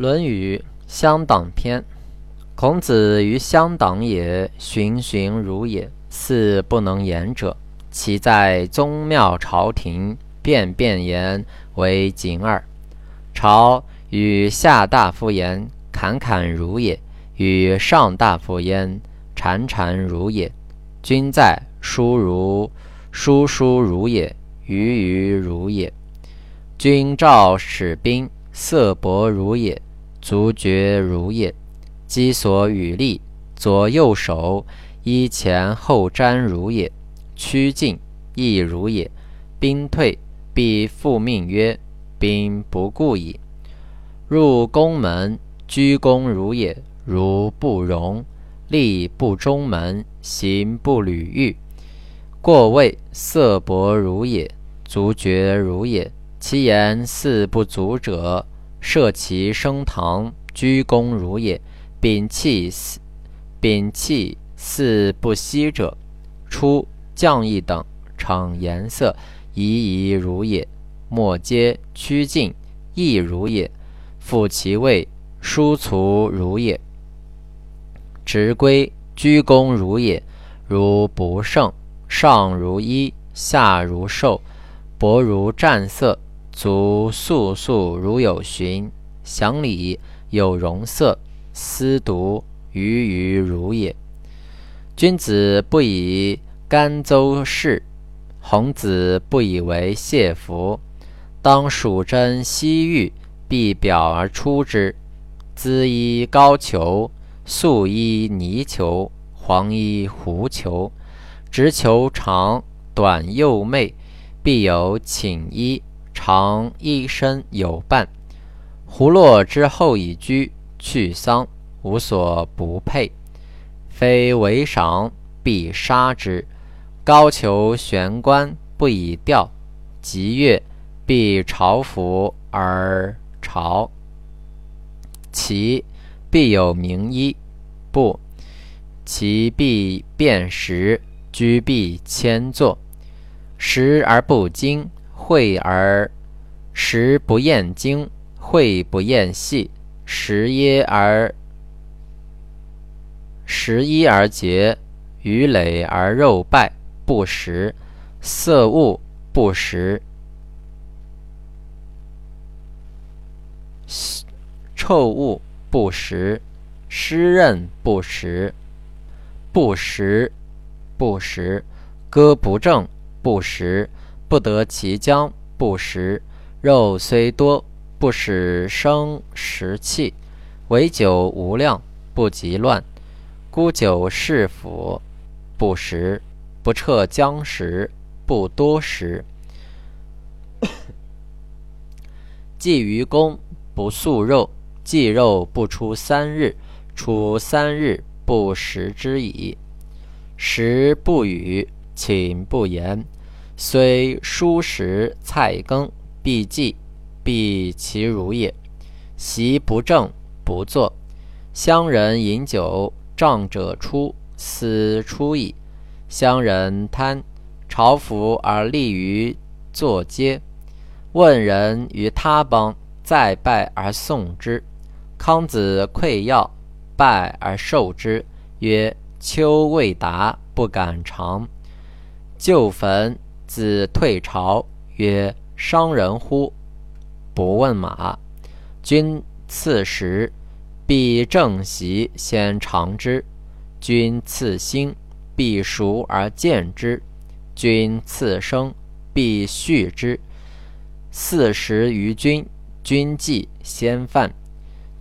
《论语·乡党篇》：孔子于乡党也，循循如也，似不能言者。其在宗庙朝廷，便便言为景耳。朝与下大夫言，侃侃如也；与上大夫言，潺潺如也。君在，书如书书如也，鱼鱼如也。君召使兵，色薄如也。足厥如也，机所与力，左右手依前后瞻如也，趋进亦如也。兵退，必复命曰：兵不顾矣。入宫门，鞠躬如也，如不容；立不中门，行不履阈。过位，色薄如也，足厥如也。其言似不足者。设其升堂，鞠躬如也；摒弃四摒弃似不息者，出将役等，逞颜色，夷夷如也。莫皆趋近，亦如也。复其位，殊卒如也。执归鞠躬如也，如不胜。上如衣，下如兽，薄如战色。足素素如有循，祥礼有容色，思独于鱼如也。君子不以甘邹饰，孔子不以为谢服。当属真西域，必表而出之。姿衣高裘，素衣泥裘，黄衣狐裘，直裘长短右媚，必有寝衣。常一身有伴，胡落之后已居，去丧无所不配。非为赏，必杀之。高俅悬冠，不以吊；吉乐，必朝服而朝。其必有名医，不，其必辨识，居必迁坐，食而不精。会而食不厌精，会不厌细，食耶而食一而竭，鱼累而肉败，不食色物不食，臭物不食，湿润不食，不食不食，歌不正不食。不得其将不食，肉虽多，不使生食气。唯酒无量，不及乱。孤酒是腐，不食。不彻将食，不多食。祭于公，不素肉。祭肉不出三日，出三日不食之矣。食不语，寝不言。虽蔬食菜羹，必祭，必其如也。席不正，不坐。乡人饮酒，仗者出，斯出矣。乡人贪，朝服而立于坐阶。问人于他邦，再拜而送之。康子馈要，拜而受之，曰：“秋未达，不敢尝。”旧坟。子退朝，曰：“伤人乎？不问马。君赐食，必正席先尝之；君赐薪，必熟而见之；君赐生，必畜之。四十于君，君祭先犯，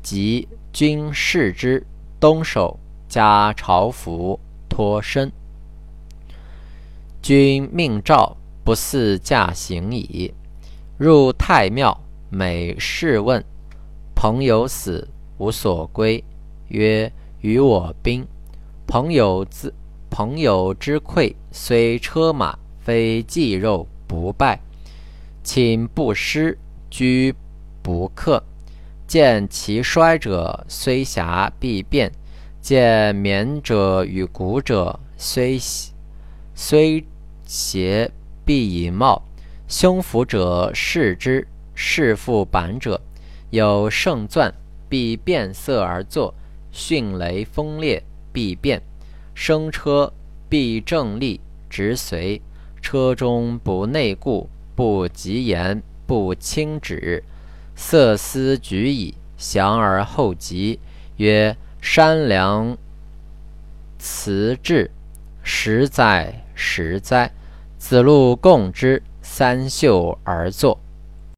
及君视之，东守，加朝服，脱身。君命诏。”不似驾行矣。入太庙，每试问：朋友死，无所归。曰：与我兵。朋友自朋友之馈，虽车马，非祭肉，不拜。寝不施，居不克。见其衰者，虽瑕必变；见绵者与骨者，虽虽邪。必以貌，胸腹者视之；视腹板者有胜钻，必变色而作；迅雷风烈，必变。生车必正立，直随。车中不内固，不急言，不轻止。色思举矣，降而后急。曰：山梁辞志，实哉，实哉！子路共之，三袖而坐。